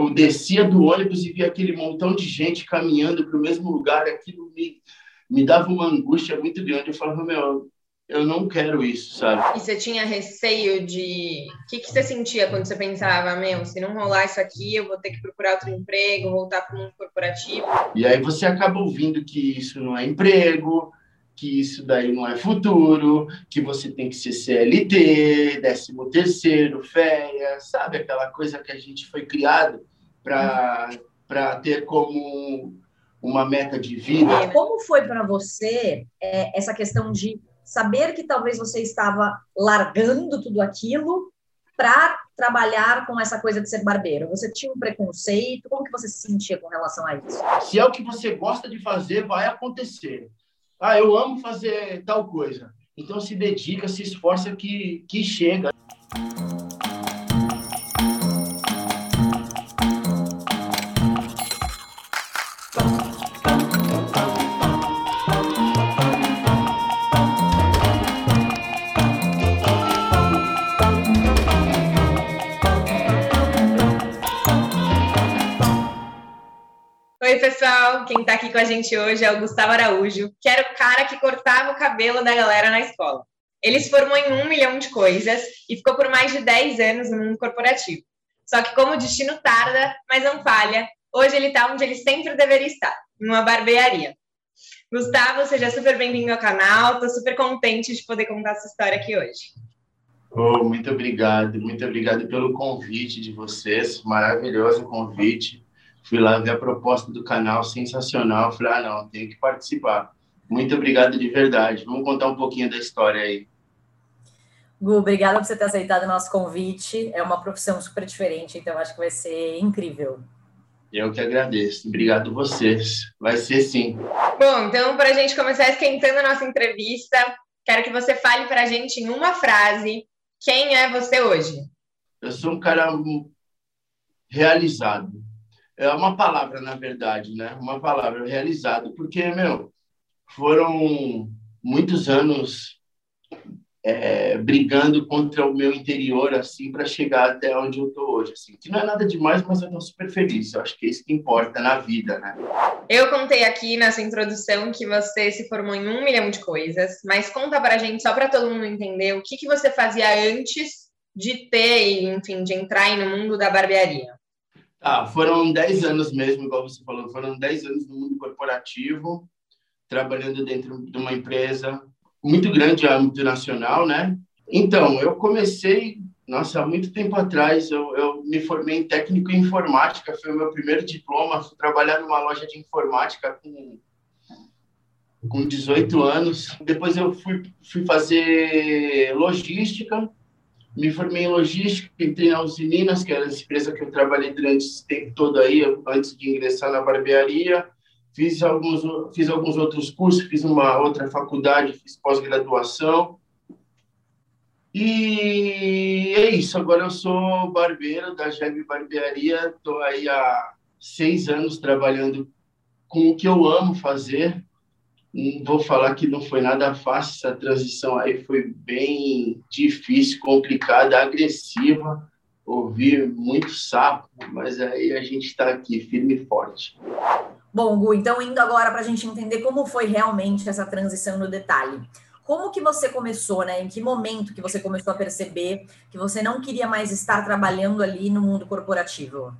eu descia do ônibus e via aquele montão de gente caminhando para o mesmo lugar, aquilo me, me dava uma angústia muito grande. Eu falava, meu, eu não quero isso, sabe? E você tinha receio de. O que, que você sentia quando você pensava, meu, se não rolar isso aqui, eu vou ter que procurar outro emprego, voltar para o mundo corporativo? E aí você acaba ouvindo que isso não é emprego, que isso daí não é futuro, que você tem que ser CLT, décimo terceiro, férias, sabe? Aquela coisa que a gente foi criado para ter como uma meta de vida. Como foi para você é, essa questão de saber que talvez você estava largando tudo aquilo para trabalhar com essa coisa de ser barbeiro? Você tinha um preconceito? Como que você se sentia com relação a isso? Se é o que você gosta de fazer, vai acontecer. Ah, eu amo fazer tal coisa. Então se dedica, se esforça que, que chega. Pessoal, quem está aqui com a gente hoje é o Gustavo Araújo, que era o cara que cortava o cabelo da galera na escola. Ele se formou em um milhão de coisas e ficou por mais de 10 anos no mundo corporativo. Só que como o destino tarda, mas não falha, hoje ele está onde ele sempre deveria estar, numa barbearia. Gustavo, seja super bem-vindo ao canal, estou super contente de poder contar essa história aqui hoje. Oh, muito obrigado, muito obrigado pelo convite de vocês, maravilhoso convite. Fui lá ver a proposta do canal, sensacional. Falei, ah, não, tenho que participar. Muito obrigado de verdade. Vamos contar um pouquinho da história aí. Gu, obrigada por você ter aceitado o nosso convite. É uma profissão super diferente, então acho que vai ser incrível. Eu que agradeço. Obrigado vocês. Vai ser sim. Bom, então, para a gente começar esquentando a nossa entrevista, quero que você fale para a gente em uma frase quem é você hoje. Eu sou um cara realizado é uma palavra, na verdade, né? Uma palavra realizado, porque, meu, foram muitos anos é, brigando contra o meu interior, assim, para chegar até onde eu tô hoje, assim. Que não é nada demais, mas eu tô super feliz. Eu acho que é isso que importa na vida, né? Eu contei aqui nessa introdução que você se formou em um milhão de coisas, mas conta pra gente, só para todo mundo entender, o que, que você fazia antes de ter, enfim, de entrar no mundo da barbearia. Ah, foram 10 anos mesmo, igual você falou, foram 10 anos no mundo corporativo, trabalhando dentro de uma empresa muito grande, âmbito nacional, né? Então, eu comecei, nossa, há muito tempo atrás, eu, eu me formei em técnico em informática, foi o meu primeiro diploma, fui trabalhar numa loja de informática com, com 18 anos. Depois eu fui, fui fazer logística, me formei em logística, entrei na Usininas, que era a empresa que eu trabalhei durante esse tempo todo aí, antes de ingressar na barbearia. Fiz alguns, fiz alguns outros cursos, fiz uma outra faculdade, fiz pós-graduação. E é isso, agora eu sou barbeiro da Jeb Barbearia, estou aí há seis anos trabalhando com o que eu amo fazer, vou falar que não foi nada fácil, essa transição aí foi bem difícil, complicada, agressiva, ouvi muito sapo, mas aí a gente está aqui firme e forte. Bom, Gu, então indo agora para a gente entender como foi realmente essa transição no detalhe. Como que você começou, né? Em que momento que você começou a perceber que você não queria mais estar trabalhando ali no mundo corporativo?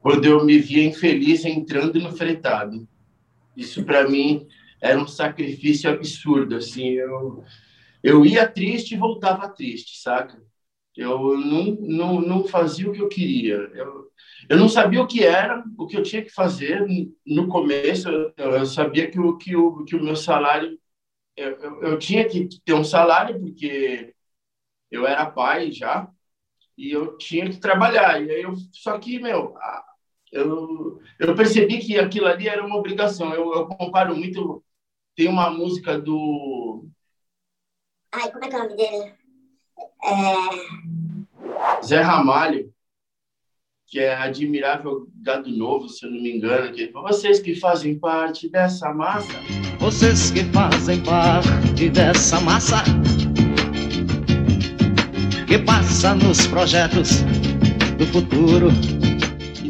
Quando eu me via infeliz entrando no fretado isso para mim era um sacrifício absurdo, assim, eu eu ia triste e voltava triste, saca? Eu não, não, não fazia o que eu queria. Eu, eu não sabia o que era, o que eu tinha que fazer no começo. Eu, eu sabia que o, que, o, que o meu salário. Eu, eu, eu, tinha que ter um salário, porque eu era pai já, e eu tinha que trabalhar. E aí eu, só que, meu, eu, eu percebi que aquilo ali era uma obrigação. Eu, eu comparo muito. Tem uma música do. Ai, como é que é o nome dele? É... Zé Ramalho, que é Admirável Gado Novo, se eu não me engano. Que vocês que fazem parte dessa massa. Vocês que fazem parte dessa massa. Que passa nos projetos do futuro.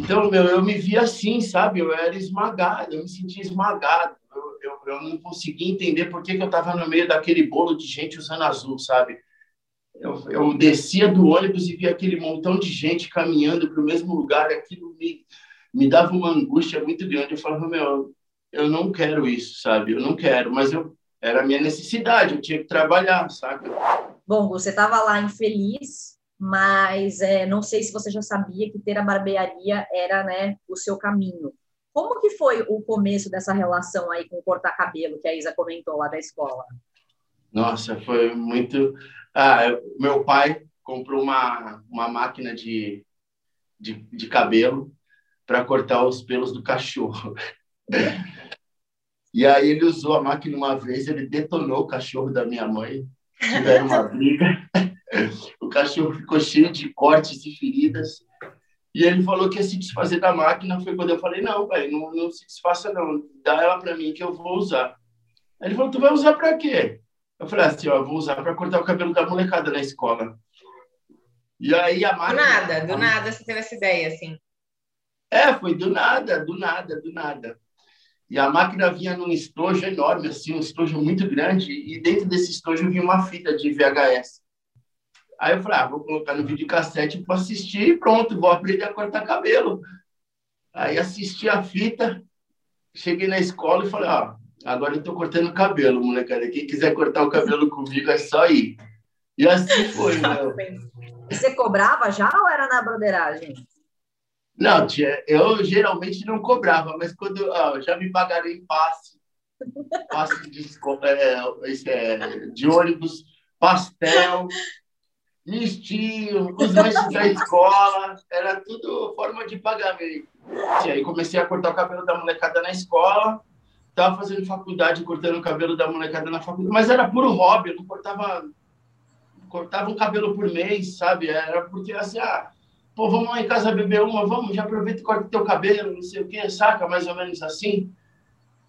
Então, meu, eu me via assim, sabe? Eu era esmagado, eu me sentia esmagado. Eu, eu, eu não conseguia entender por que, que eu estava no meio daquele bolo de gente usando azul, sabe? Eu, eu descia do ônibus e via aquele montão de gente caminhando para o mesmo lugar, aquilo me, me dava uma angústia muito grande. Eu falava, meu, eu não quero isso, sabe? Eu não quero, mas eu era a minha necessidade, eu tinha que trabalhar, sabe? Bom, você estava lá infeliz, mas é, não sei se você já sabia que ter a barbearia era né, o seu caminho. Como que foi o começo dessa relação aí com cortar cabelo que a Isa comentou lá da escola? Nossa, foi muito. Ah, meu pai comprou uma, uma máquina de, de, de cabelo para cortar os pelos do cachorro. E aí ele usou a máquina uma vez, ele detonou o cachorro da minha mãe, tiveram uma briga. Cachorro ficou cheio de cortes e feridas. E ele falou que ia se desfazer da máquina. Foi quando eu falei: Não, pai, não, não se desfaça, não. Dá ela para mim que eu vou usar. Aí ele falou: Tu vai usar para quê? Eu falei assim: Ó, vou usar para cortar o cabelo da molecada na escola. E aí a máquina. Do nada, do nada você teve essa ideia, assim. É, foi do nada, do nada, do nada. E a máquina vinha num estojo enorme, assim, um estojo muito grande, e dentro desse estojo vinha uma fita de VHS. Aí eu falei, ah, vou colocar no videocassete para assistir e pronto, vou aprender a cortar cabelo. Aí assisti a fita, cheguei na escola e falei, ó, ah, agora eu estou cortando cabelo, molecada. Quem quiser cortar o cabelo comigo é só ir. E assim foi, né? Você cobrava já ou era na broderagem? Não, tia, eu geralmente não cobrava, mas quando ó, já me pagaram em passe, passe de, é, é, de ônibus, pastel, mistinho, os lanches da escola, era tudo forma de pagamento. E aí comecei a cortar o cabelo da molecada na escola, estava fazendo faculdade, cortando o cabelo da molecada na faculdade, mas era puro hobby, eu não cortava, cortava um cabelo por mês, sabe? Era porque assim, ah, pô, vamos lá em casa beber uma, vamos, já aproveita e corta teu cabelo, não sei o quê, saca? Mais ou menos assim.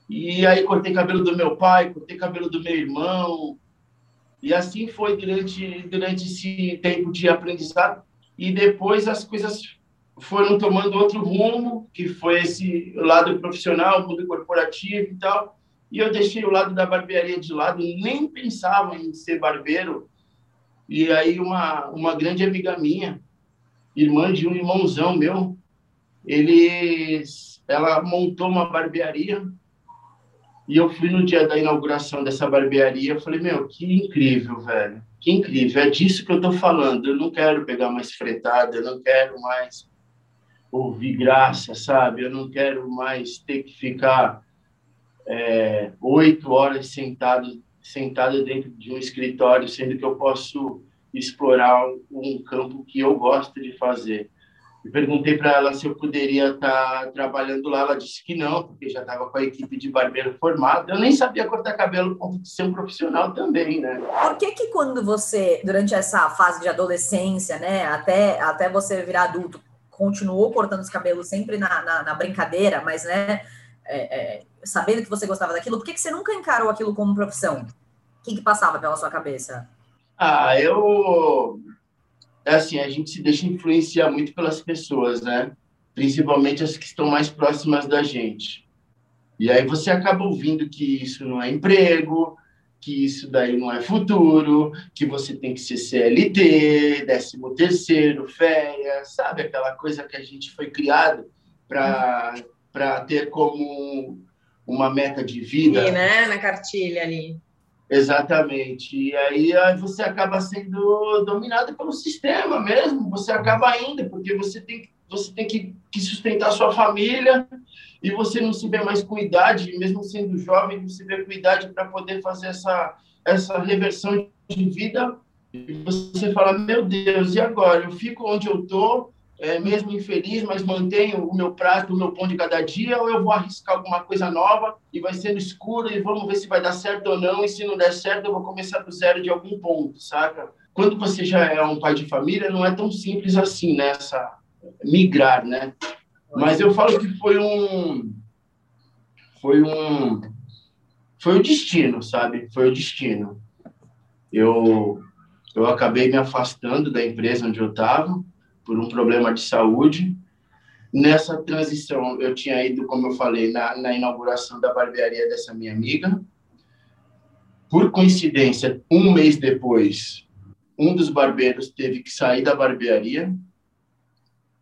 E aí cortei cabelo do meu pai, cortei cabelo do meu irmão, e assim foi durante, durante esse tempo de aprendizado. E depois as coisas foram tomando outro rumo, que foi esse lado profissional, mundo corporativo e tal. E eu deixei o lado da barbearia de lado, nem pensava em ser barbeiro. E aí uma, uma grande amiga minha, irmã de um irmãozão meu, eles, ela montou uma barbearia e eu fui no dia da inauguração dessa barbearia, eu falei, meu, que incrível, velho. Que incrível, é disso que eu tô falando. Eu não quero pegar mais fretada, eu não quero mais ouvir graça, sabe? Eu não quero mais ter que ficar é, oito horas sentado, sentado dentro de um escritório, sendo que eu posso explorar um campo que eu gosto de fazer. Eu perguntei para ela se eu poderia estar tá trabalhando lá. Ela disse que não, porque já estava com a equipe de barbeiro formada. Eu nem sabia cortar cabelo, ponto de ser um profissional também, né? Por que que quando você, durante essa fase de adolescência, né, até, até você virar adulto, continuou cortando os cabelos sempre na, na, na brincadeira, mas, né, é, é, sabendo que você gostava daquilo, por que que você nunca encarou aquilo como profissão? O que que passava pela sua cabeça? Ah, eu é assim, a gente se deixa influenciar muito pelas pessoas, né? Principalmente as que estão mais próximas da gente. E aí você acaba ouvindo que isso não é emprego, que isso daí não é futuro, que você tem que ser CLT, décimo terceiro, férias, sabe? Aquela coisa que a gente foi criado para ter como uma meta de vida. E, né? Na cartilha ali. Exatamente. E aí, aí você acaba sendo dominado pelo sistema mesmo. Você acaba indo, porque você tem, você tem que, que sustentar sua família e você não se vê mais com idade, mesmo sendo jovem, você vê com idade para poder fazer essa, essa reversão de vida. E você fala, meu Deus, e agora? Eu fico onde eu estou, é, mesmo infeliz, mas mantenho o meu prato, o meu pão de cada dia, ou eu vou arriscar alguma coisa nova e vai ser no escuro e vamos ver se vai dar certo ou não, e se não der certo, eu vou começar do zero de algum ponto, saca? Quando você já é um pai de família, não é tão simples assim, né? Migrar, né? Mas eu falo que foi um... Foi um... Foi o destino, sabe? Foi o destino. Eu, eu acabei me afastando da empresa onde eu estava, por um problema de saúde. Nessa transição, eu tinha ido, como eu falei, na, na inauguração da barbearia dessa minha amiga. Por coincidência, um mês depois, um dos barbeiros teve que sair da barbearia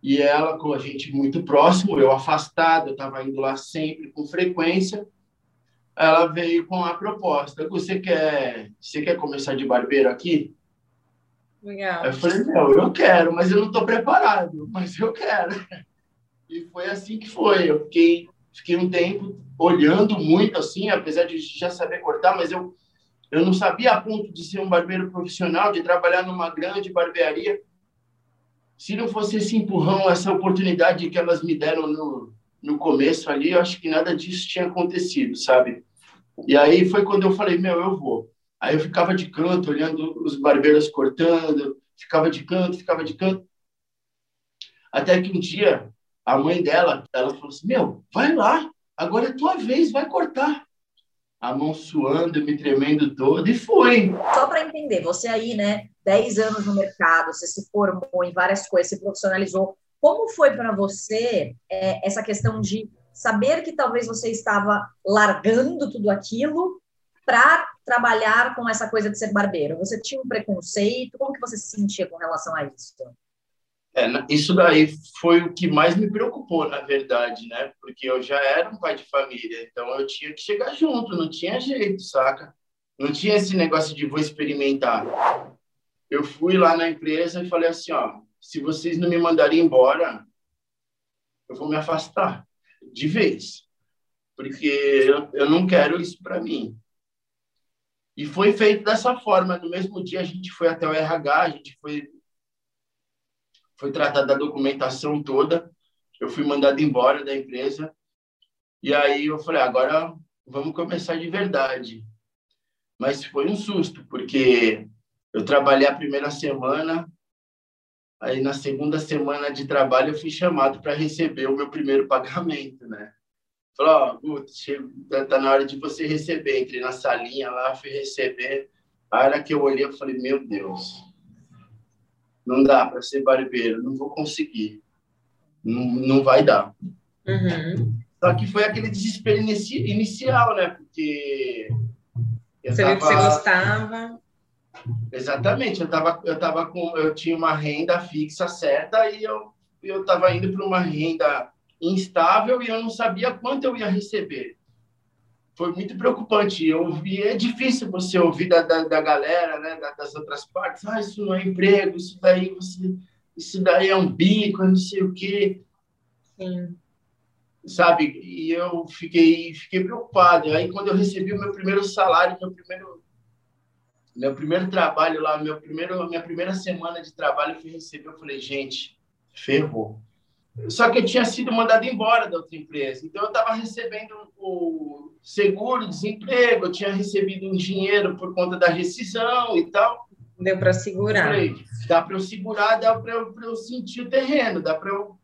e ela com a gente muito próximo, eu afastado, eu estava indo lá sempre com frequência. Ela veio com a proposta: "Você quer, você quer começar de barbeiro aqui?" Legal. Eu falei: "Não, eu quero, mas eu não estou preparado, mas eu quero." E foi assim que foi. Eu fiquei, fiquei um tempo olhando muito assim, apesar de já saber cortar, mas eu eu não sabia a ponto de ser um barbeiro profissional, de trabalhar numa grande barbearia se não fosse esse empurrão, essa oportunidade que elas me deram no, no começo ali, eu acho que nada disso tinha acontecido, sabe? E aí foi quando eu falei, meu, eu vou. Aí eu ficava de canto, olhando os barbeiros cortando, ficava de canto, ficava de canto. Até que um dia, a mãe dela, ela falou assim, meu, vai lá, agora é tua vez, vai cortar. A mão suando, me tremendo todo, e foi. Só para entender, você aí, né, 10 anos no mercado, você se formou em várias coisas, se profissionalizou. Como foi para você é, essa questão de saber que talvez você estava largando tudo aquilo para trabalhar com essa coisa de ser barbeiro? Você tinha um preconceito? Como que você se sentia com relação a isso? É, isso daí foi o que mais me preocupou, na verdade, né? Porque eu já era um pai de família, então eu tinha que chegar junto, não tinha jeito, saca? Não tinha esse negócio de vou experimentar eu fui lá na empresa e falei assim, ó, se vocês não me mandarem embora, eu vou me afastar de vez, porque eu, eu não quero isso para mim. E foi feito dessa forma. No mesmo dia a gente foi até o RH, a gente foi foi tratada da documentação toda. Eu fui mandado embora da empresa. E aí eu falei, agora vamos começar de verdade. Mas foi um susto, porque eu trabalhei a primeira semana, aí na segunda semana de trabalho eu fui chamado para receber o meu primeiro pagamento, né? Falou, ó, tá, tá na hora de você receber. Entrei na salinha lá, fui receber. A hora que eu olhei, eu falei, meu Deus, não dá para ser barbeiro, não vou conseguir. Não, não vai dar. Uhum. Só que foi aquele desespero inicial, né? Porque. Você tava... viu que você gostava. Exatamente, eu tava, eu tava com, eu tinha uma renda fixa certa e eu eu estava indo para uma renda instável e eu não sabia quanto eu ia receber. Foi muito preocupante. Eu ouvi, é difícil você ouvir da, da, da galera, né, das outras partes. Ah, isso não é emprego, isso daí você, isso daí é um bico, não sei o quê. Sim. Sabe? E eu fiquei, fiquei preocupado. Aí quando eu recebi o meu primeiro salário, meu primeiro meu primeiro trabalho lá, meu primeiro, minha primeira semana de trabalho, eu fui receber, eu falei, gente, ferrou. Só que eu tinha sido mandado embora da outra empresa, então eu estava recebendo o seguro, desemprego, eu tinha recebido um dinheiro por conta da rescisão e tal. Deu para segurar. Falei, dá para eu segurar, dá para eu, eu sentir o terreno, dá para eu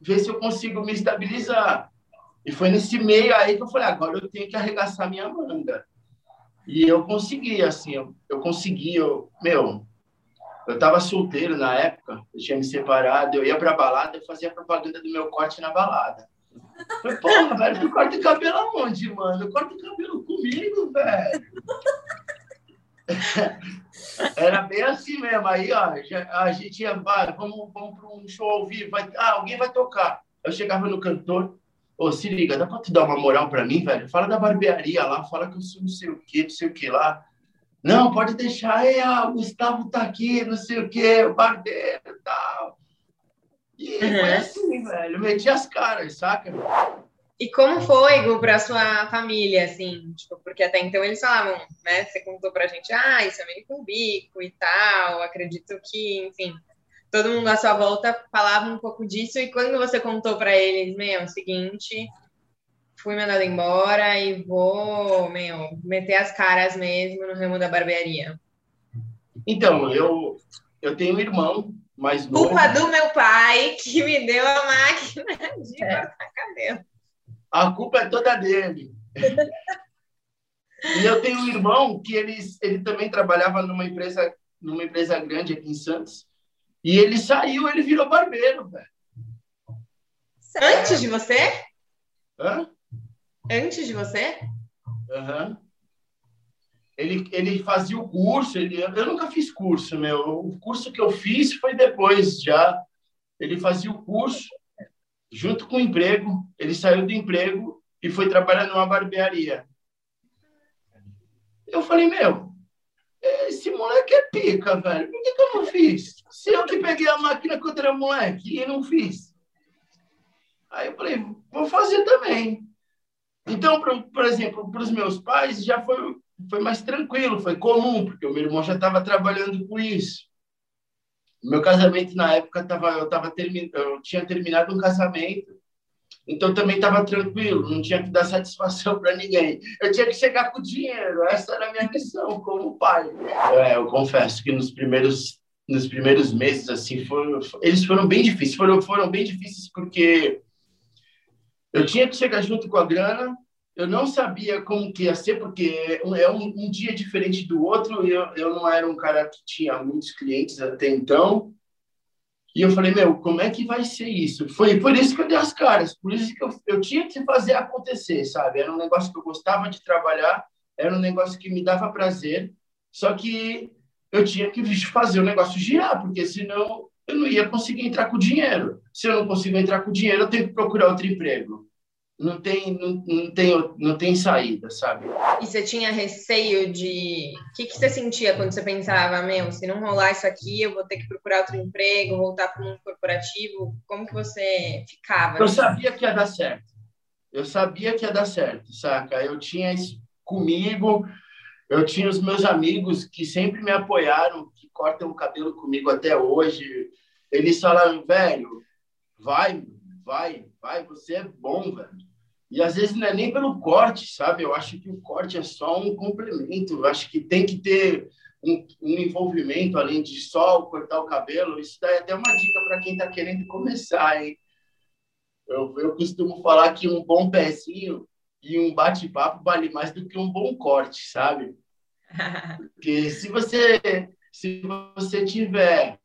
ver se eu consigo me estabilizar. E foi nesse meio aí que eu falei, agora eu tenho que arregaçar minha manga. E eu consegui, assim, eu, eu consegui, eu, meu, eu estava solteiro na época, eu tinha me separado, eu ia pra balada, eu fazia propaganda do meu corte na balada. Porra, velho, tu corta o cabelo aonde, mano? Eu corto o cabelo comigo, velho. Era bem assim mesmo. Aí, ó, a gente ia, vai, vamos, vamos para um show ao vivo, vai, ah, alguém vai tocar. Eu chegava no cantor, Ô, se liga, dá pra tu dar uma moral pra mim, velho? Fala da barbearia lá, fala que eu sou não sei o quê, não sei o que lá. Não, pode deixar, aí, ah, o Gustavo tá aqui, não sei o quê, o barbeiro e tal. E uhum. foi assim, velho, meti as caras, saca? E como foi, pra sua família, assim? Tipo, porque até então eles falavam, né? Você contou pra gente, ah, isso é meio com bico e tal. Acredito que, enfim, todo mundo à sua volta falava um pouco disso. E quando você contou para eles, meu, seguinte, fui mandado embora e vou, meu, meter as caras mesmo no ramo da barbearia? Então, eu, eu tenho um irmão mais novo. Culpa do meu pai que me deu a máquina de é. cortar cabelo. A culpa é toda dele. e eu tenho um irmão que ele, ele também trabalhava numa empresa, numa empresa grande aqui em Santos E ele saiu, ele virou barbeiro, velho. Antes de você? Hã? Antes de você? Aham. Ele, ele fazia o curso, ele, eu nunca fiz curso, meu. O curso que eu fiz foi depois já. Ele fazia o curso junto com o emprego. Ele saiu do emprego e foi trabalhar numa barbearia. Eu falei, meu, esse moleque é pica, velho. Por que, que eu não fiz? Se eu que peguei a máquina contra o moleque e não fiz. Aí eu falei, vou fazer também. Então, por, por exemplo, para os meus pais já foi, foi mais tranquilo, foi comum, porque o meu irmão já estava trabalhando com isso. Meu casamento na época tava, eu tava eu tinha terminado um casamento, então também estava tranquilo, não tinha que dar satisfação para ninguém. Eu tinha que chegar com dinheiro, essa era a minha missão como pai. É, eu confesso que nos primeiros nos primeiros meses assim foram, eles foram bem difíceis, foram foram bem difíceis porque eu tinha que chegar junto com a grana, eu não sabia como que ia ser, porque é um, um dia diferente do outro, eu, eu não era um cara que tinha muitos clientes até então, e eu falei, meu, como é que vai ser isso? Foi por isso que eu dei as caras, por isso que eu, eu tinha que fazer acontecer, sabe? Era um negócio que eu gostava de trabalhar, era um negócio que me dava prazer, só que eu tinha que fazer o negócio girar, porque senão eu não ia conseguir entrar com dinheiro. Se eu não consigo entrar com dinheiro, eu tenho que procurar outro emprego. Não tem, não, não tem, não tem saída, sabe? E você tinha receio de. O que, que você sentia quando você pensava, meu, se não rolar isso aqui, eu vou ter que procurar outro emprego, voltar para um corporativo? Como que você ficava? Eu sabia que ia dar certo. Eu sabia que ia dar certo, saca? Eu tinha isso comigo, eu tinha os meus amigos que sempre me apoiaram, que cortam o cabelo comigo até hoje. Eles falaram, velho, vai, vai, vai, você é bom, velho. E às vezes não é nem pelo corte, sabe? Eu acho que o corte é só um complemento. Eu acho que tem que ter um, um envolvimento além de só cortar o cabelo. Isso daí é até uma dica para quem está querendo começar, hein? Eu, eu costumo falar que um bom pezinho e um bate-papo vale mais do que um bom corte, sabe? Porque se você se você tiver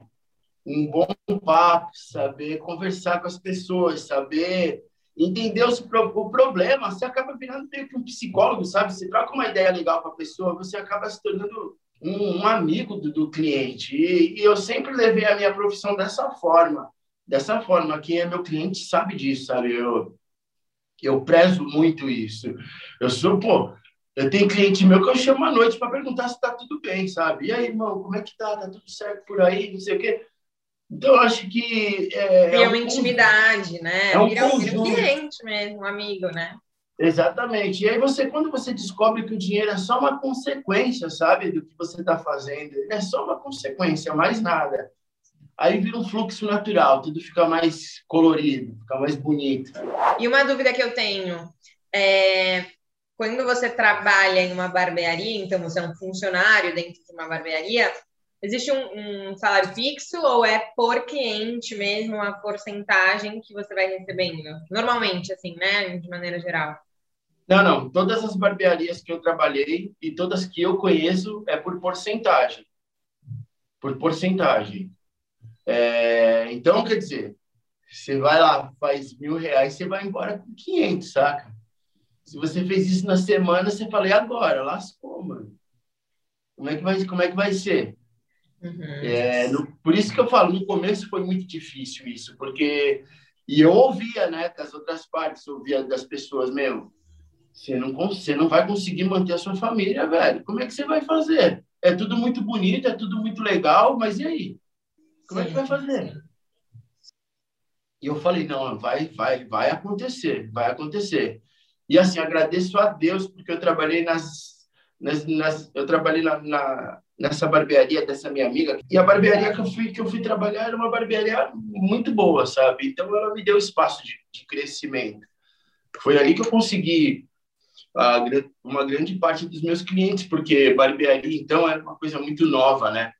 um bom papo, saber conversar com as pessoas, saber entender o, problema, você acaba virando meio que um psicólogo, sabe? Você troca uma ideia legal com a pessoa, você acaba se tornando um, um amigo do, do cliente. E, e, eu sempre levei a minha profissão dessa forma. Dessa forma, quem é meu cliente sabe disso, sabe? Eu, eu prezo muito isso. Eu sou, pô, eu tenho cliente meu que eu chamo à noite para perguntar se tá tudo bem, sabe? E aí, irmão, como é que tá? Tá tudo certo por aí? Não sei o quê. Então, eu acho que. É, é uma intimidade, né? É um vira, vira um cliente mesmo, um amigo, né? Exatamente. E aí, você, quando você descobre que o dinheiro é só uma consequência, sabe, do que você está fazendo, é só uma consequência, mais nada. Aí vira um fluxo natural, tudo fica mais colorido, fica mais bonito. E uma dúvida que eu tenho é quando você trabalha em uma barbearia, então você é um funcionário dentro de uma barbearia, Existe um, um, salário fixo ou é por cliente mesmo a porcentagem que você vai recebendo? Normalmente, assim, né? De maneira geral. Não, não. Todas as barbearias que eu trabalhei e todas que eu conheço é por porcentagem. Por porcentagem. É, então, quer dizer, você vai lá, faz mil reais, você vai embora com 500, saca? Se você fez isso na semana, você fala, e agora? Lascou, mano. Como é que vai, como é que vai ser? Uhum. É, no, por isso que eu falo, no começo foi muito difícil isso, porque e eu ouvia, né, das outras partes, ouvia das pessoas, meu, você não você não vai conseguir manter a sua família, velho. Como é que você vai fazer? É tudo muito bonito, é tudo muito legal, mas e aí? Como Sim. é que vai fazer? E eu falei, não, vai, vai, vai acontecer, vai acontecer. E assim, agradeço a Deus porque eu trabalhei nas, nas, nas eu trabalhei na, na nessa barbearia dessa minha amiga. E a barbearia que eu fui que eu fui trabalhar era uma barbearia muito boa, sabe? Então ela me deu espaço de, de crescimento. Foi ali que eu consegui a, uma grande parte dos meus clientes, porque barbearia então era uma coisa muito nova, né?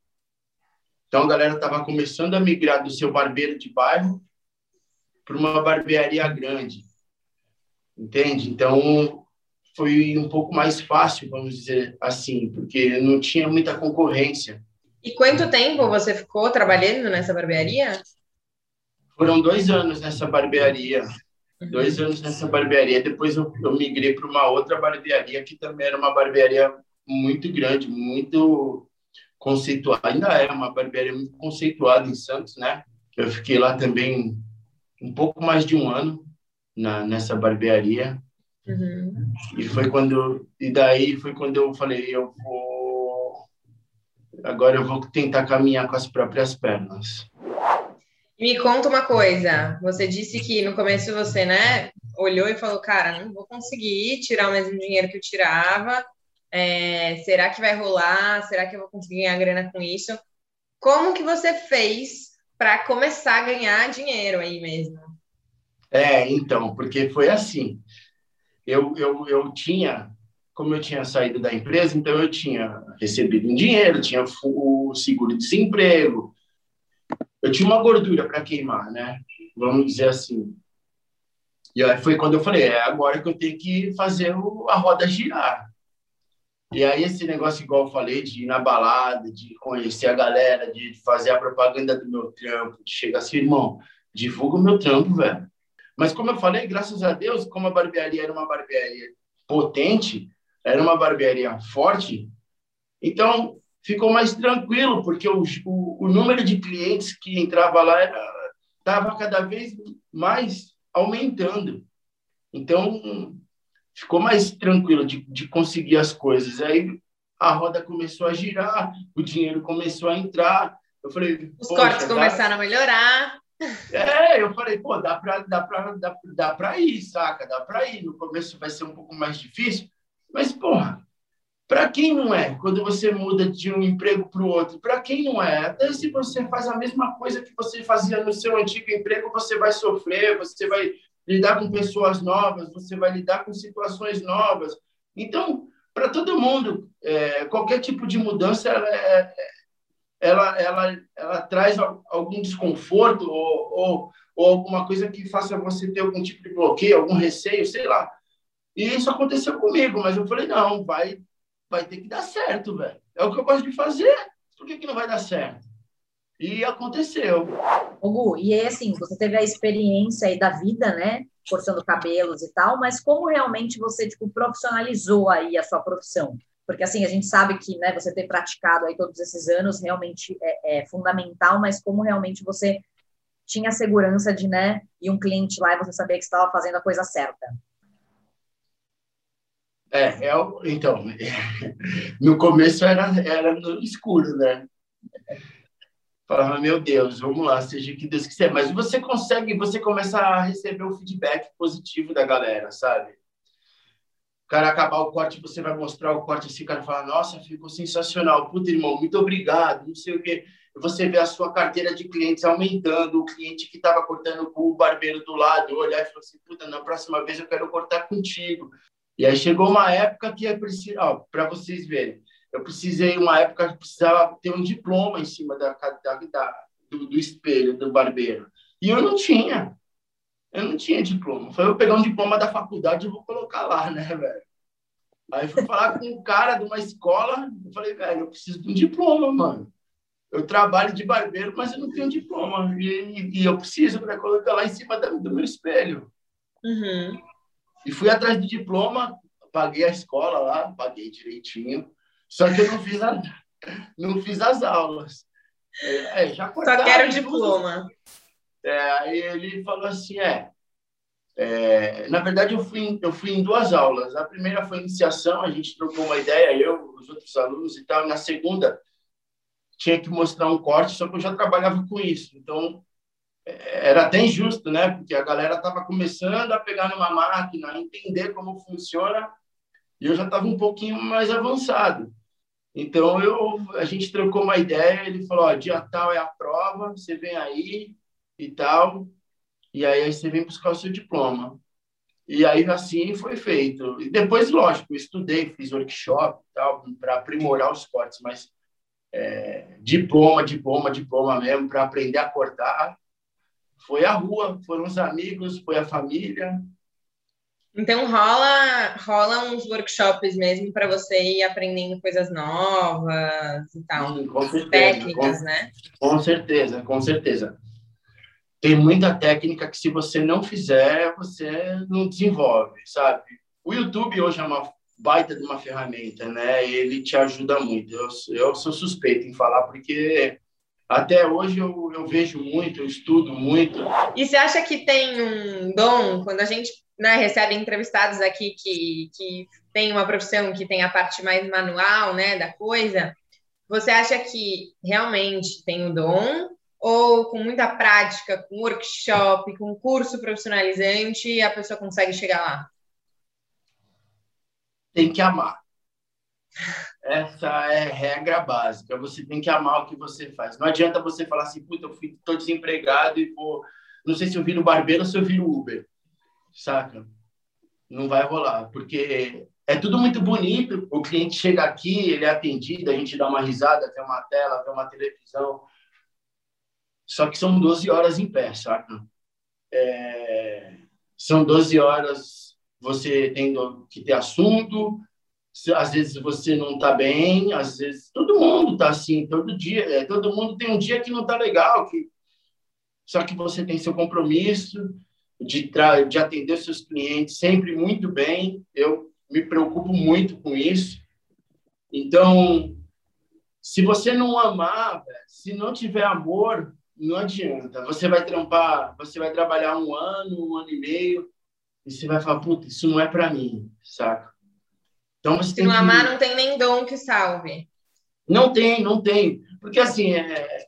Então a galera estava começando a migrar do seu barbeiro de bairro para uma barbearia grande. Entende? Então foi um pouco mais fácil, vamos dizer assim, porque não tinha muita concorrência. E quanto tempo você ficou trabalhando nessa barbearia? Foram dois anos nessa barbearia. Uhum. Dois anos nessa barbearia. Depois eu, eu migrei para uma outra barbearia, que também era uma barbearia muito grande, muito conceituada. Ainda é uma barbearia muito conceituada em Santos, né? Eu fiquei lá também um pouco mais de um ano na, nessa barbearia. Uhum. E foi quando e daí foi quando eu falei eu vou agora eu vou tentar caminhar com as próprias pernas. Me conta uma coisa. Você disse que no começo você, né, olhou e falou, cara, não vou conseguir tirar o mesmo dinheiro que eu tirava. É, será que vai rolar? Será que eu vou conseguir ganhar grana com isso? Como que você fez para começar a ganhar dinheiro aí mesmo? É, então, porque foi assim. Eu, eu, eu tinha, como eu tinha saído da empresa, então eu tinha recebido um dinheiro, tinha o seguro-desemprego, eu tinha uma gordura para queimar, né? Vamos dizer assim. E aí foi quando eu falei, é agora que eu tenho que fazer o, a roda girar. E aí esse negócio, igual eu falei, de ir na balada, de conhecer a galera, de fazer a propaganda do meu trampo, de chegar assim, irmão, divulga o meu trampo, velho. Mas como eu falei, graças a Deus, como a barbearia era uma barbearia potente, era uma barbearia forte, então ficou mais tranquilo, porque o, o, o número de clientes que entrava lá estava cada vez mais aumentando. Então, ficou mais tranquilo de, de conseguir as coisas. Aí a roda começou a girar, o dinheiro começou a entrar. Eu falei, os cortes dá... começaram a melhorar. É, eu falei, pô, dá para dá para dá, dá para ir, saca? Dá para ir. No começo vai ser um pouco mais difícil, mas porra, para quem não é? Quando você muda de um emprego para o outro, para quem não é? Até se você faz a mesma coisa que você fazia no seu antigo emprego, você vai sofrer, você vai lidar com pessoas novas, você vai lidar com situações novas. Então, para todo mundo, é, qualquer tipo de mudança, ela, é, ela, ela, ela traz algum desconforto ou, ou, ou alguma coisa que faça você ter algum tipo de bloqueio, algum receio, sei lá. E isso aconteceu comigo, mas eu falei, não, vai vai ter que dar certo, velho. É o que eu gosto de fazer. Por que, que não vai dar certo? E aconteceu. Hugo, e é assim, você teve a experiência aí da vida, né? Cortando cabelos e tal, mas como realmente você, tipo, profissionalizou aí a sua profissão? Porque, assim, a gente sabe que, né, você ter praticado aí todos esses anos realmente é, é fundamental, mas como realmente você tinha segurança de, né, ir um cliente lá e você saber que estava fazendo a coisa certa? É, é então, no começo era, era no escuro, né? Falava, meu Deus, vamos lá, seja o que Deus quiser. Mas você consegue, você começa a receber o feedback positivo da galera, sabe? Cara acabar o corte, você vai mostrar o corte assim, o cara fala, nossa, ficou sensacional. Puta, irmão, muito obrigado, não sei o quê. Você vê a sua carteira de clientes aumentando, o cliente que estava cortando com o barbeiro do lado olhar e falar assim, puta, na próxima vez eu quero cortar contigo. E aí chegou uma época que é preciso, para vocês verem, eu precisei, uma época que precisava ter um diploma em cima da, da, da do, do, espelho, do barbeiro. E eu não tinha. Eu não tinha diploma. Foi eu pegar um diploma da faculdade e vou colocar lá, né, velho? Aí fui falar com um cara de uma escola, eu falei, velho, eu preciso de um diploma, mano. Eu trabalho de barbeiro, mas eu não tenho diploma. E, e, eu preciso para colocar lá em cima do, do meu espelho. Uhum. E fui atrás do diploma, paguei a escola lá, paguei direitinho. Só que eu não fiz, a, não fiz as aulas. É, é já Só quero o diploma. É, ele falou assim, é, é, na verdade, eu fui, eu fui em duas aulas. A primeira foi iniciação, a gente trocou uma ideia, eu, os outros alunos e tal. Na segunda, tinha que mostrar um corte, só que eu já trabalhava com isso. Então, era até injusto, né? Porque a galera estava começando a pegar numa máquina, a entender como funciona, e eu já estava um pouquinho mais avançado. Então eu, a gente trocou uma ideia, ele falou: ó, dia tal é a prova, você vem aí e tal, e aí, aí você vem buscar o seu diploma. E aí assim foi feito. E depois, lógico, estudei, fiz workshop e tal para aprimorar os cortes, mas é, diploma, diploma, diploma mesmo para aprender a cortar foi a rua, foram os amigos, foi a família. Então rola, rola uns workshops mesmo para você ir aprendendo coisas novas e tal. Sim, com certeza, Técnicas, com, né? com certeza, com certeza. Tem muita técnica que se você não fizer, você não desenvolve, sabe? O YouTube hoje é uma baita de uma ferramenta, né? Ele te ajuda muito. Eu, eu sou suspeito em falar porque até hoje eu, eu vejo muito, eu estudo muito. E você acha que tem um dom, quando a gente né, recebe entrevistados aqui que, que tem uma profissão que tem a parte mais manual né, da coisa, você acha que realmente tem o dom? Ou com muita prática, com workshop, com curso profissionalizante, a pessoa consegue chegar lá? Tem que amar. Essa é regra básica. Você tem que amar o que você faz. Não adianta você falar assim, puta, eu estou desempregado e vou. Não sei se eu viro barbeiro ou se eu viro Uber. Saca? Não vai rolar. Porque é tudo muito bonito. O cliente chega aqui, ele é atendido, a gente dá uma risada, vê uma tela, vê uma televisão. Só que são 12 horas em pé, saca? É... São 12 horas você tendo que ter assunto, às vezes você não está bem, às vezes todo mundo está assim, todo dia, é, todo mundo tem um dia que não está legal, que só que você tem seu compromisso de de atender seus clientes sempre muito bem. Eu me preocupo muito com isso. Então, se você não amar, se não tiver amor, não adianta. Você vai trampar, você vai trabalhar um ano, um ano e meio, e você vai falar, puta, isso não é para mim, saca? Então você Se tem não que... amar, não tem nem dom que salve. Não tem, não tem. Porque, assim, é,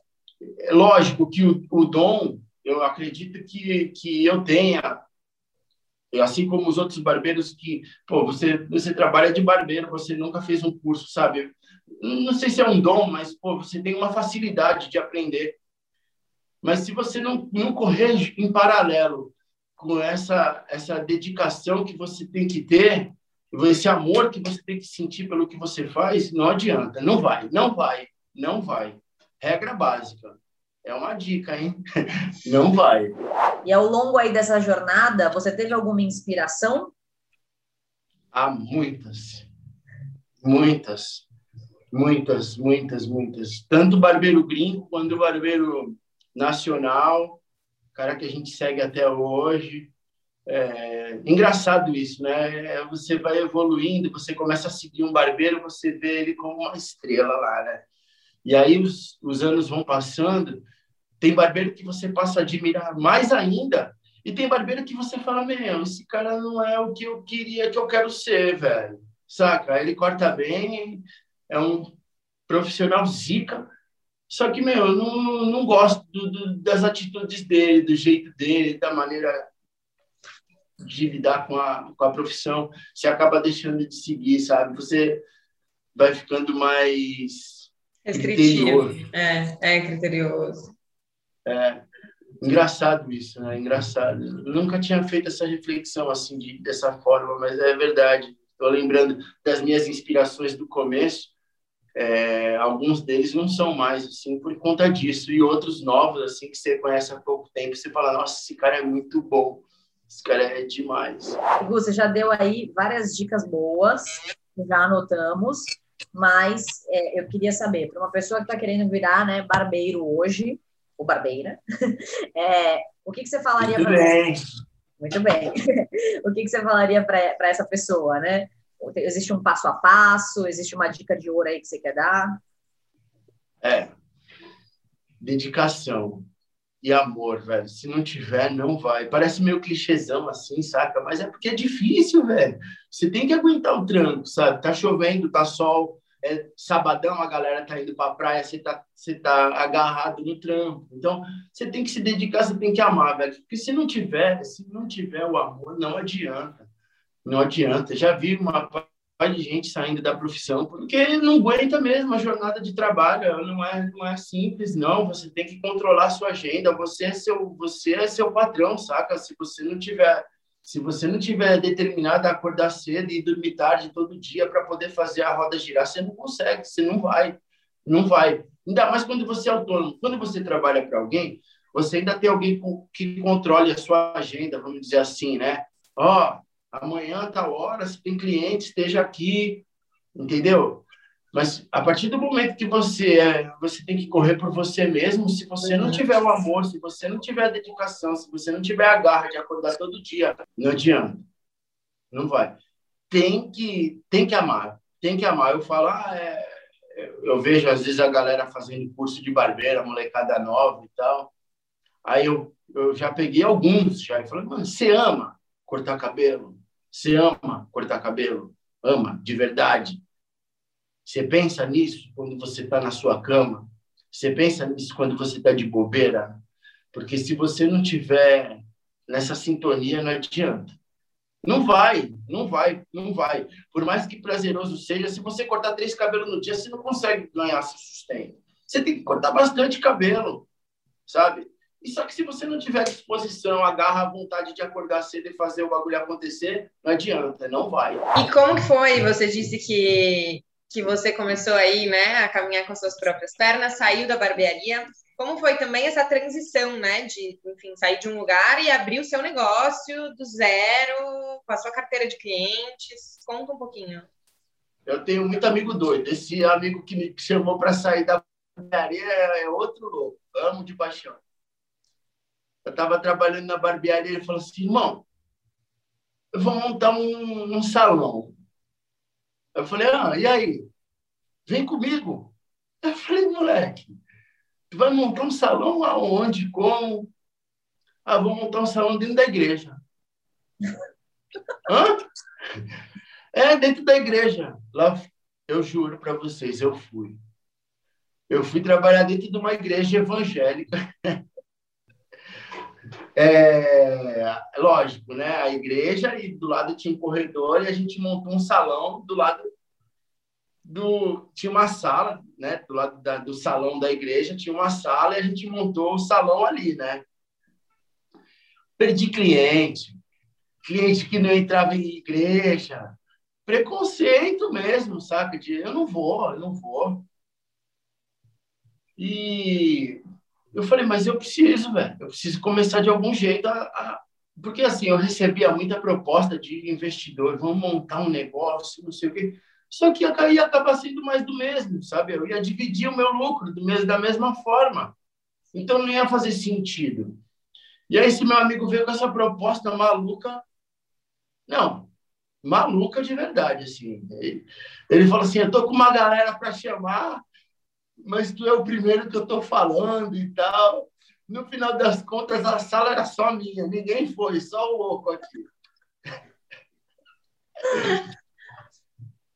é lógico que o, o, dom, eu acredito que, que eu tenha, assim como os outros barbeiros que, pô, você, você trabalha de barbeiro, você nunca fez um curso, sabe? Não sei se é um dom, mas, pô, você tem uma facilidade de aprender. Mas se você não, não correr em paralelo com essa, essa dedicação que você tem que ter, esse amor que você tem que sentir pelo que você faz, não adianta, não vai, não vai, não vai. Regra básica. É uma dica, hein? Não vai. E ao longo aí dessa jornada, você teve alguma inspiração? Há muitas. Muitas. Muitas, muitas, muitas. Tanto barbeiro gringo quanto barbeiro nacional, cara que a gente segue até hoje. É, engraçado isso, né? É, você vai evoluindo, você começa a seguir um barbeiro, você vê ele como uma estrela lá, né? E aí os, os anos vão passando, tem barbeiro que você passa a admirar mais ainda, e tem barbeiro que você fala, meu, esse cara não é o que eu queria, que eu quero ser, velho. Saca? Ele corta bem, é um profissional zica, só que, meu, eu não, não gosto do, do, das atitudes dele, do jeito dele, da maneira de lidar com a, com a profissão, você acaba deixando de seguir, sabe? Você vai ficando mais restritivo. É, é criterioso. É engraçado isso, né? Engraçado. Eu nunca tinha feito essa reflexão assim de, dessa forma, mas é verdade. Estou lembrando das minhas inspirações do começo. É, alguns deles não são mais assim por conta disso e outros novos assim que você conhece há pouco tempo você fala nossa esse cara é muito bom esse cara é demais. Gu, você já deu aí várias dicas boas, já anotamos, mas é, eu queria saber, para uma pessoa que está querendo virar né, barbeiro hoje, ou barbeira, é, o que, que você falaria para bem. Muito bem. o que, que você falaria para essa pessoa, né? Existe um passo a passo? Existe uma dica de ouro aí que você quer dar? É. Dedicação e amor, velho. Se não tiver, não vai. Parece meio clichêzão assim, saca? Mas é porque é difícil, velho. Você tem que aguentar o tranco, sabe? Tá chovendo, tá sol, é sabadão, a galera tá indo pra praia, você tá, você tá agarrado no trampo. Então, você tem que se dedicar, você tem que amar, velho. Porque se não tiver, se não tiver o amor, não adianta. Não adianta. Já vi uma de gente saindo da profissão porque não aguenta mesmo a jornada de trabalho. Não é não é simples não. Você tem que controlar a sua agenda. Você é seu você é seu patrão saca? Se você não tiver se você não tiver determinado a acordar cedo e dormir tarde todo dia para poder fazer a roda girar você não consegue você não vai não vai. Ainda mais quando você é autônomo. Quando você trabalha para alguém você ainda tem alguém que controle a sua agenda vamos dizer assim né? Ó oh, amanhã, tal hora, se tem cliente, esteja aqui, entendeu? Mas a partir do momento que você é, você tem que correr por você mesmo, se você não tiver o amor, se você não tiver a dedicação, se você não tiver a garra de acordar todo dia, não adianta. Não vai. Tem que tem que amar, tem que amar. Eu falo, ah, é, eu vejo às vezes a galera fazendo curso de barbeira, molecada nova e tal. Aí eu, eu já peguei alguns já e falei, mano, você ama cortar cabelo? Você ama cortar cabelo? Ama, de verdade? Você pensa nisso quando você está na sua cama? Você pensa nisso quando você está de bobeira? Porque se você não tiver nessa sintonia, não adianta. Não vai, não vai, não vai. Por mais que prazeroso seja, se você cortar três cabelos no dia, você não consegue ganhar seu sustento. Você tem que cortar bastante cabelo, sabe? E só que se você não tiver disposição, agarra a vontade de acordar cedo e fazer o bagulho acontecer, não adianta, não vai. E como foi? Você disse que que você começou aí, né, a caminhar com suas próprias pernas, saiu da barbearia. Como foi também essa transição, né, de, enfim, sair de um lugar e abrir o seu negócio do zero, com a sua carteira de clientes? Conta um pouquinho. Eu tenho muito amigo doido. Esse amigo que me chamou para sair da barbearia é outro louco. Amo de paixão. Eu estava trabalhando na barbearia ele falou assim, irmão, eu vou montar um, um salão. Eu falei, ah, e aí? Vem comigo. Eu falei, moleque, tu vai montar um salão aonde, como? Ah, vou montar um salão dentro da igreja. Hã? É, dentro da igreja. Lá, eu juro para vocês, eu fui. Eu fui trabalhar dentro de uma igreja evangélica. É, lógico, né? A igreja e do lado tinha um corredor e a gente montou um salão do lado do tinha uma sala, né? Do lado da, do salão da igreja tinha uma sala e a gente montou o salão ali, né? Perdi cliente, cliente que não entrava em igreja, preconceito mesmo, sabe? De eu não vou, eu não vou. E eu falei, mas eu preciso, velho. Eu preciso começar de algum jeito a, a... Porque, assim, eu recebia muita proposta de investidor. Vamos montar um negócio, não sei o quê. Só que ia acabar sendo mais do mesmo, sabe? Eu ia dividir o meu lucro do mesmo, da mesma forma. Então, não ia fazer sentido. E aí, esse meu amigo veio com essa proposta maluca. Não, maluca de verdade, assim. Ele, ele falou assim, eu tô com uma galera para chamar mas tu é o primeiro que eu estou falando e tal. No final das contas, a sala era só minha, ninguém foi, só o louco aqui.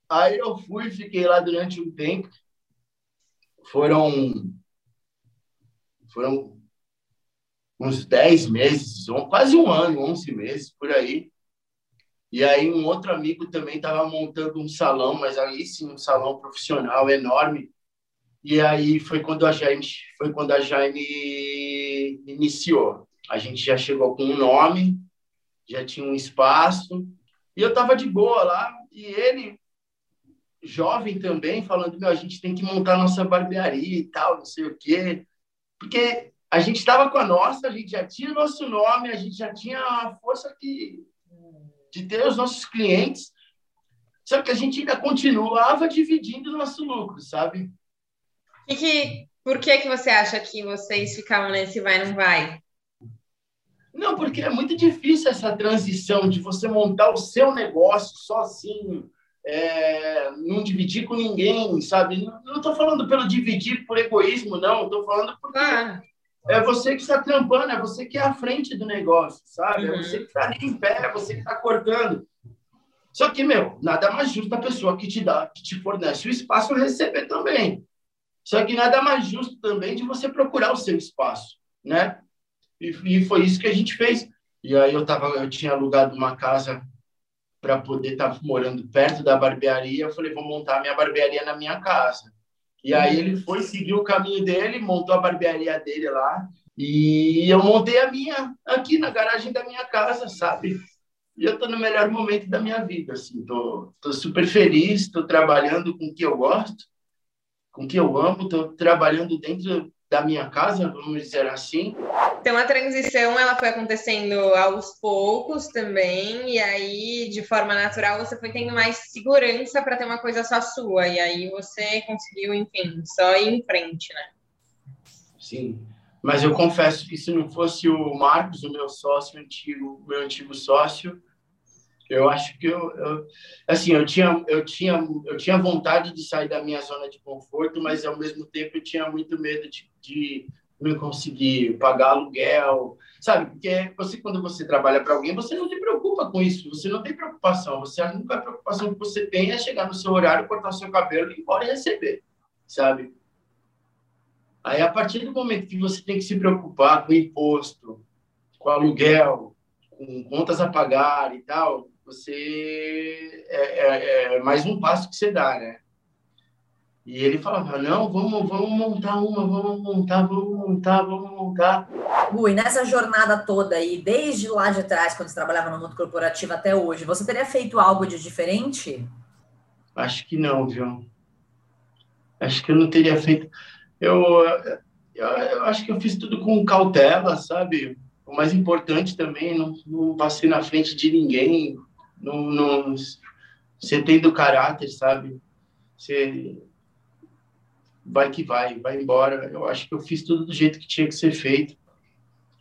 Aí eu fui, fiquei lá durante um tempo. Foram foram uns 10 meses, quase um ano, 11 meses por aí. E aí um outro amigo também estava montando um salão, mas aí sim um salão profissional enorme e aí foi quando a Jaime, foi quando a Jaime iniciou. A gente já chegou com um nome, já tinha um espaço, e eu estava de boa lá, e ele, jovem também, falando, meu, a gente tem que montar nossa barbearia e tal, não sei o quê. Porque a gente estava com a nossa, a gente já tinha nosso nome, a gente já tinha a força que, de ter os nossos clientes, só que a gente ainda continuava dividindo nosso lucro, sabe? E que, por que, que você acha que vocês ficavam nesse vai não vai? Não, porque é muito difícil essa transição de você montar o seu negócio sozinho, é, não dividir com ninguém, sabe? Não estou falando pelo dividir por egoísmo, não. Estou falando porque ah. é você que está trampando, é você que é à frente do negócio, sabe? É uhum. É você que está ali em pé, é você que está cortando. Só que, meu, nada mais justo da pessoa que te dá, que te fornece o espaço receber também. Só que nada mais justo também de você procurar o seu espaço, né? E, e foi isso que a gente fez. E aí eu tava, eu tinha alugado uma casa para poder estar tá morando perto da barbearia. Eu falei, vou montar minha barbearia na minha casa. E aí ele foi seguir o caminho dele, montou a barbearia dele lá. E eu montei a minha aqui na garagem da minha casa, sabe? E eu tô no melhor momento da minha vida, assim. Tô, tô super feliz, tô trabalhando com o que eu gosto com que eu amo, estou trabalhando dentro da minha casa, vamos dizer assim. Então a transição ela foi acontecendo aos poucos também, e aí de forma natural você foi tendo mais segurança para ter uma coisa só sua, e aí você conseguiu, enfim, só ir em frente, né? Sim. Mas eu confesso que se não fosse o Marcos, o meu sócio antigo, meu antigo sócio, eu acho que eu, eu, assim eu tinha eu tinha eu tinha vontade de sair da minha zona de conforto mas ao mesmo tempo eu tinha muito medo de, de não conseguir pagar aluguel sabe? Porque você quando você trabalha para alguém você não se preocupa com isso você não tem preocupação você a única preocupação que você tem é chegar no seu horário cortar seu cabelo ir embora e receber sabe? Aí a partir do momento que você tem que se preocupar com imposto com aluguel com contas a pagar e tal você é, é, é, mais um passo que você dá, né? E ele falava, não, vamos, vamos montar uma, vamos montar, vamos montar, vamos montar. Gui, nessa jornada toda aí, desde lá de trás, quando você trabalhava no mundo corporativo até hoje, você teria feito algo de diferente? Acho que não, viu? Acho que eu não teria feito. Eu, eu, eu acho que eu fiz tudo com cautela, sabe? O mais importante também, não, não passei na frente de ninguém, não, não, você tem do caráter, sabe? Você vai que vai, vai embora. Eu acho que eu fiz tudo do jeito que tinha que ser feito.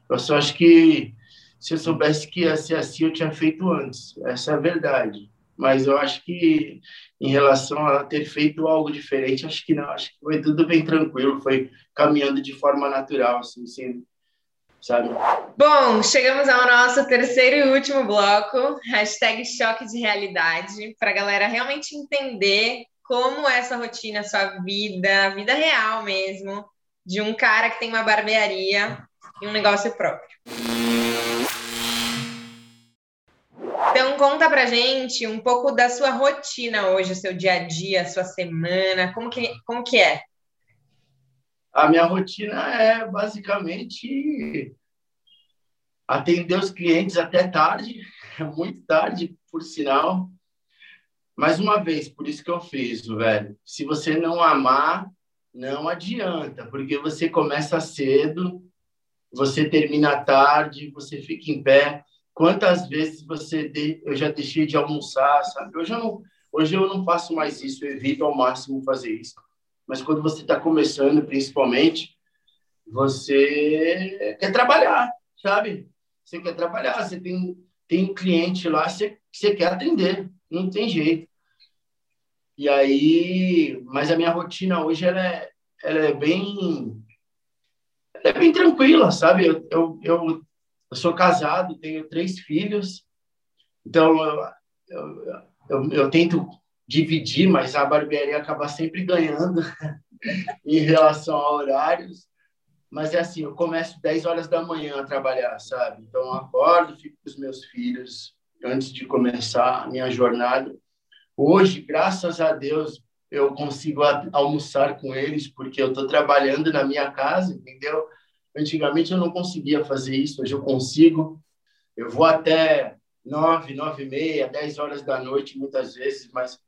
Eu só acho que se eu soubesse que ia ser assim, eu tinha feito antes. Essa é a verdade. Mas eu acho que em relação a ter feito algo diferente, acho que não. Acho que foi tudo bem tranquilo, foi caminhando de forma natural, assim, sem, sabe? Bom, chegamos ao nosso terceiro e último bloco, hashtag choque de realidade, para a galera realmente entender como é essa rotina, sua vida, a vida real mesmo, de um cara que tem uma barbearia e um negócio próprio. Então, conta pra gente um pouco da sua rotina hoje, seu dia a dia, sua semana, como que, como que é? A minha rotina é basicamente atender os clientes até tarde, muito tarde, por sinal. Mais uma vez, por isso que eu fiz, velho. Se você não amar, não adianta, porque você começa cedo, você termina tarde, você fica em pé. Quantas vezes você de... eu já deixei de almoçar, sabe? Hoje eu não, hoje eu não faço mais isso, eu evito ao máximo fazer isso mas quando você está começando, principalmente, você quer trabalhar, sabe? Você quer trabalhar, você tem, tem um cliente lá, você, você quer atender, não tem jeito. E aí, mas a minha rotina hoje ela é, ela é bem ela é bem tranquila, sabe? Eu, eu, eu, eu sou casado, tenho três filhos, então eu, eu, eu, eu tento dividir, mas a barbearia acaba sempre ganhando em relação a horários. Mas é assim, eu começo 10 horas da manhã a trabalhar, sabe? Então eu acordo, fico com os meus filhos antes de começar a minha jornada. Hoje, graças a Deus, eu consigo almoçar com eles porque eu estou trabalhando na minha casa, entendeu? Antigamente eu não conseguia fazer isso, hoje eu consigo. Eu vou até nove, nove e meia, dez horas da noite muitas vezes, mas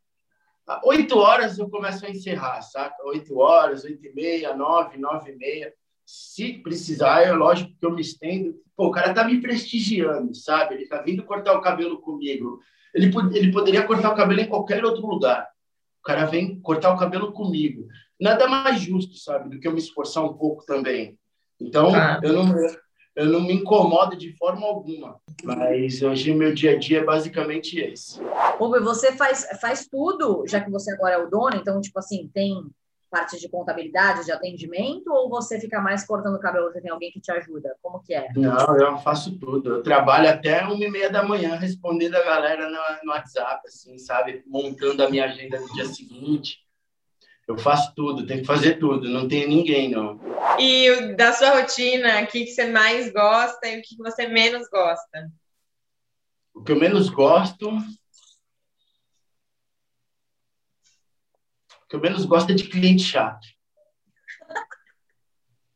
Oito horas eu começo a encerrar, saca? Oito horas, oito e meia, nove, nove e meia. Se precisar, é lógico que eu me estendo. Pô, o cara tá me prestigiando, sabe? Ele tá vindo cortar o cabelo comigo. Ele, ele poderia cortar o cabelo em qualquer outro lugar. O cara vem cortar o cabelo comigo. Nada mais justo, sabe? Do que eu me esforçar um pouco também. Então, ah. eu não eu não me incomodo de forma alguma. Mas hoje meu dia a dia é basicamente esse. Rubem, você faz, faz tudo, já que você agora é o dono, então, tipo assim, tem parte de contabilidade, de atendimento, ou você fica mais cortando o cabelo, você tem alguém que te ajuda? Como que é? Não, eu faço tudo. Eu trabalho até uma e meia da manhã respondendo a galera no, no WhatsApp, assim, sabe? Montando a minha agenda no dia seguinte. Eu faço tudo, tenho que fazer tudo, não tem ninguém, não. E da sua rotina, o que, você mais gosta e o que você menos gosta? O que eu menos gosto. O que eu menos gosto é de cliente chato.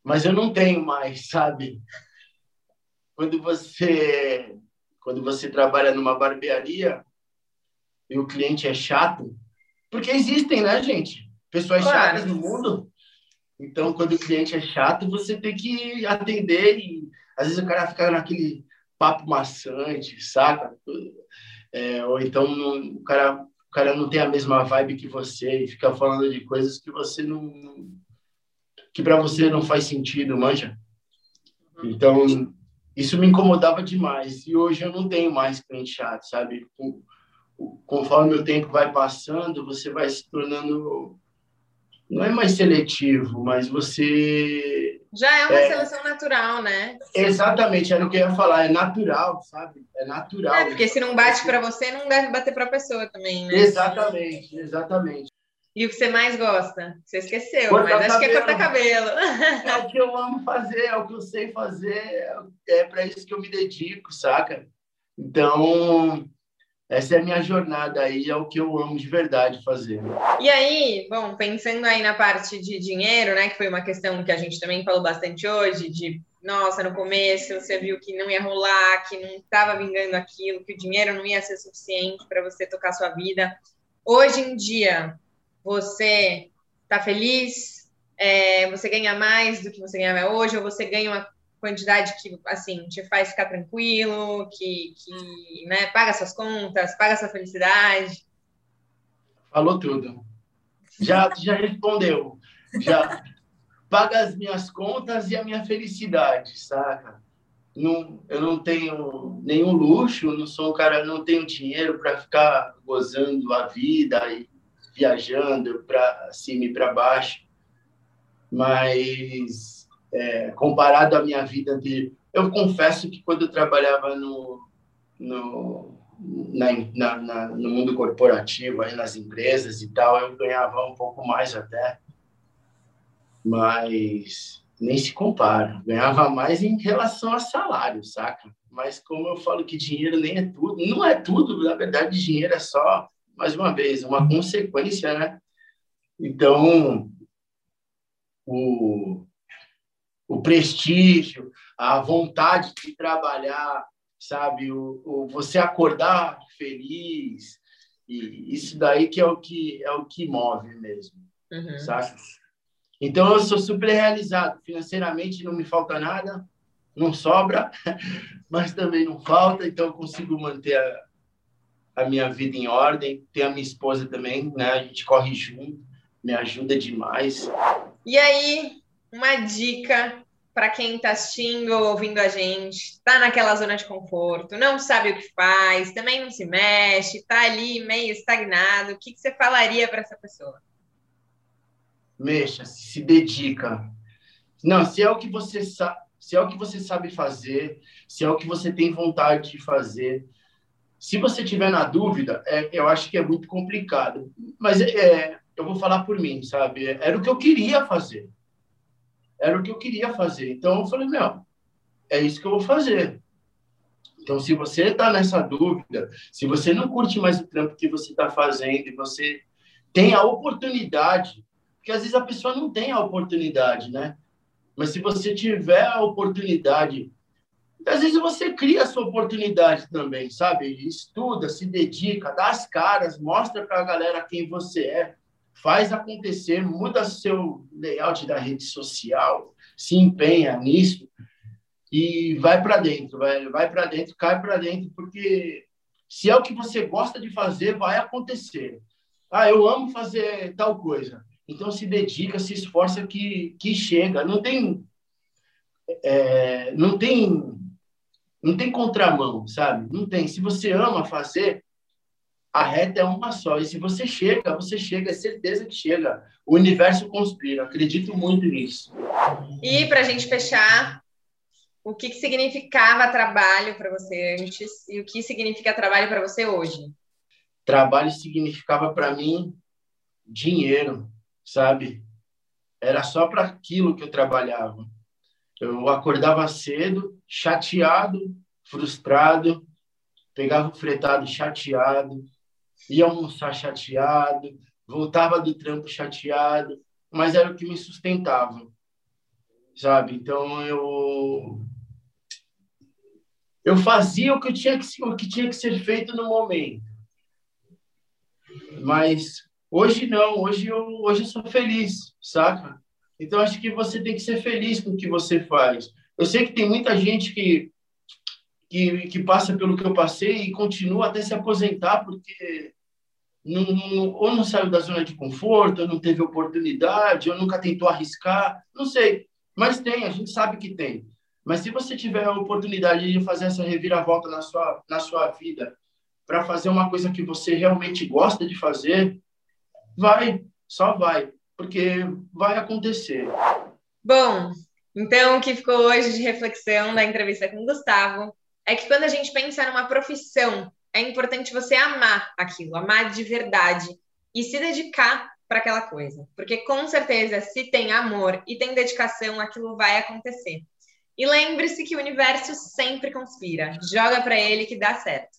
Mas eu não tenho mais, sabe? Quando você quando você trabalha numa barbearia e o cliente é chato, porque existem, né, gente? Pessoas claro. chatas no mundo. Então, quando o cliente é chato, você tem que atender e às vezes o cara fica naquele papo maçante, saca? É, ou então o cara, o cara não tem a mesma vibe que você e fica falando de coisas que você não que para você não faz sentido, manja. Uhum. Então, isso me incomodava demais. E hoje eu não tenho mais cliente chato, sabe? Conforme o tempo vai passando, você vai se tornando não é mais seletivo, mas você. Já é uma é... seleção natural, né? Exatamente, era o que eu ia falar, é natural, sabe? É natural. É, porque se não bate para você, não deve bater para a pessoa também, né? Exatamente, exatamente. E o que você mais gosta? Você esqueceu, cortar mas acho cabelo. que é cortar cabelo. É o que eu amo fazer, é o que eu sei fazer, é para isso que eu me dedico, saca? Então, essa é a minha jornada aí, é o que eu amo de verdade fazer. E aí, bom, pensando aí na parte de dinheiro, né, que foi uma questão que a gente também falou bastante hoje, de nossa, no começo você viu que não ia rolar, que não estava vingando aquilo, que o dinheiro não ia ser suficiente para você tocar sua vida. Hoje em dia, você está feliz? É, você ganha mais do que você ganhava hoje, ou você ganha uma quantidade que, assim, te faz ficar tranquilo, que, que né, paga suas contas, paga sua felicidade? Falou tudo. Já, já respondeu. Já paga as minhas contas e a minha felicidade, saca? Não, eu não tenho nenhum luxo, não sou um cara, não tenho dinheiro para ficar gozando a vida e viajando para cima e para baixo, mas é, comparado à minha vida anterior. Eu confesso que quando eu trabalhava no, no, na, na, na, no mundo corporativo, aí nas empresas e tal, eu ganhava um pouco mais até, mas nem se compara. Ganhava mais em relação a salário, saca? Mas como eu falo que dinheiro nem é tudo, não é tudo, na verdade, dinheiro é só, mais uma vez, uma consequência, né? Então, o, o prestígio, a vontade de trabalhar, sabe? O, o, você acordar feliz, e isso daí que é o que é o que move mesmo, uhum. sabe? Então eu sou super realizado financeiramente, não me falta nada, não sobra, mas também não falta, então eu consigo manter a, a minha vida em ordem. Tem a minha esposa também, né? A gente corre junto, me ajuda demais. E aí, uma dica para quem está assistindo ou ouvindo a gente, está naquela zona de conforto, não sabe o que faz, também não se mexe, está ali meio estagnado, o que, que você falaria para essa pessoa? Mexa, se dedica. Não, se é o que você sabe, se é o que você sabe fazer, se é o que você tem vontade de fazer, se você tiver na dúvida, é, eu acho que é muito complicado. Mas é, eu vou falar por mim, sabe? Era o que eu queria fazer era o que eu queria fazer. Então eu falei, meu, é isso que eu vou fazer. Então, se você está nessa dúvida, se você não curte mais o trampo que você está fazendo e você tem a oportunidade, porque às vezes a pessoa não tem a oportunidade, né? Mas se você tiver a oportunidade, às vezes você cria a sua oportunidade também, sabe? Estuda, se dedica, dá as caras, mostra para a galera quem você é faz acontecer, muda seu layout da rede social, se empenha nisso e vai para dentro, vai, vai para dentro, cai para dentro, porque se é o que você gosta de fazer, vai acontecer. Ah, eu amo fazer tal coisa. Então se dedica, se esforça que, que chega. Não tem é, não tem não tem contramão, sabe? Não tem. Se você ama fazer, a reta é uma só. E se você chega, você chega, é certeza que chega. O universo conspira, acredito muito nisso. E para a gente fechar, o que, que significava trabalho para você antes e o que significa trabalho para você hoje? Trabalho significava para mim dinheiro, sabe? Era só para aquilo que eu trabalhava. Eu acordava cedo, chateado, frustrado, pegava o fretado chateado, ia almoçar chateado, voltava do trampo chateado, mas era o que me sustentava, sabe? Então eu eu fazia o que tinha que o que tinha que ser feito no momento, mas hoje não, hoje eu hoje eu sou feliz, saca? Então, acho que você tem que ser feliz com o que você faz. Eu sei que tem muita gente que, que, que passa pelo que eu passei e continua até se aposentar, porque não, ou não saiu da zona de conforto, ou não teve oportunidade, ou nunca tentou arriscar, não sei. Mas tem, a gente sabe que tem. Mas se você tiver a oportunidade de fazer essa reviravolta na sua, na sua vida, para fazer uma coisa que você realmente gosta de fazer, vai, só vai, porque vai acontecer. Bom, então o que ficou hoje de reflexão da entrevista com o Gustavo é que quando a gente pensa numa profissão, é importante você amar aquilo, amar de verdade e se dedicar para aquela coisa, porque com certeza se tem amor e tem dedicação, aquilo vai acontecer. E lembre-se que o universo sempre conspira. Joga para ele que dá certo.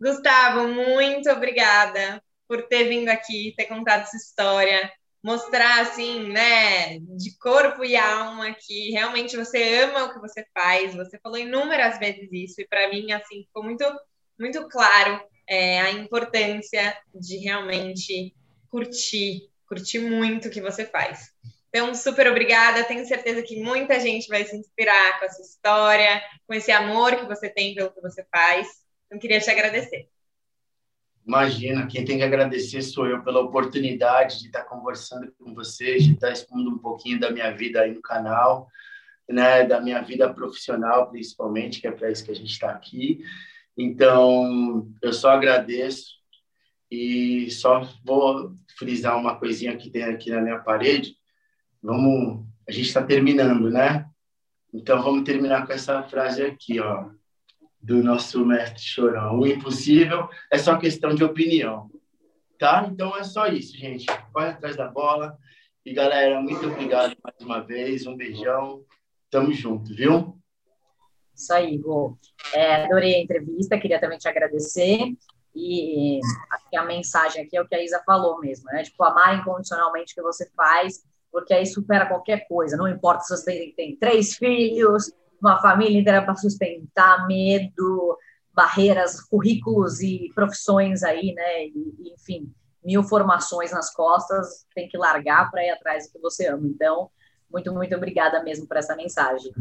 Gustavo, muito obrigada por ter vindo aqui, ter contado essa história, mostrar assim, né, de corpo e alma que realmente você ama o que você faz. Você falou inúmeras vezes isso e para mim assim ficou muito muito claro é, a importância de realmente curtir, curtir muito o que você faz. Então, super obrigada. Tenho certeza que muita gente vai se inspirar com essa história, com esse amor que você tem pelo que você faz. Então, queria te agradecer. Imagina, quem tem que agradecer sou eu pela oportunidade de estar conversando com vocês, de estar expondo um pouquinho da minha vida aí no canal, né, da minha vida profissional, principalmente, que é para isso que a gente está aqui. Então, eu só agradeço e só vou frisar uma coisinha que tem aqui na minha parede, Vamos, a gente está terminando, né? Então vamos terminar com essa frase aqui, ó, do nosso mestre Chorão. O impossível é só questão de opinião, tá? Então é só isso, gente. Corre atrás da bola. E galera, muito obrigado mais uma vez. Um beijão. Tamo junto, viu? Isso aí, Igor. É, adorei a entrevista, queria também te agradecer. E a mensagem aqui é o que a Isa falou mesmo, né? Tipo, amar incondicionalmente o que você faz porque aí supera qualquer coisa. Não importa se você tem, tem três filhos, uma família inteira para sustentar, medo, barreiras, currículos e profissões aí, né? E, enfim, mil formações nas costas, tem que largar para ir atrás do que você ama. Então, muito, muito obrigada mesmo por essa mensagem.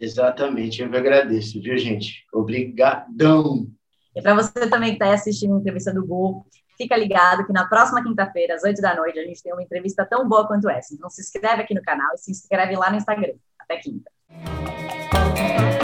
Exatamente, eu me agradeço, viu, gente? Obrigadão! E para você também que está assistindo a entrevista do Gol, Fica ligado que na próxima quinta-feira, às 8 da noite, a gente tem uma entrevista tão boa quanto essa. Então se inscreve aqui no canal e se inscreve lá no Instagram. Até quinta. Bye.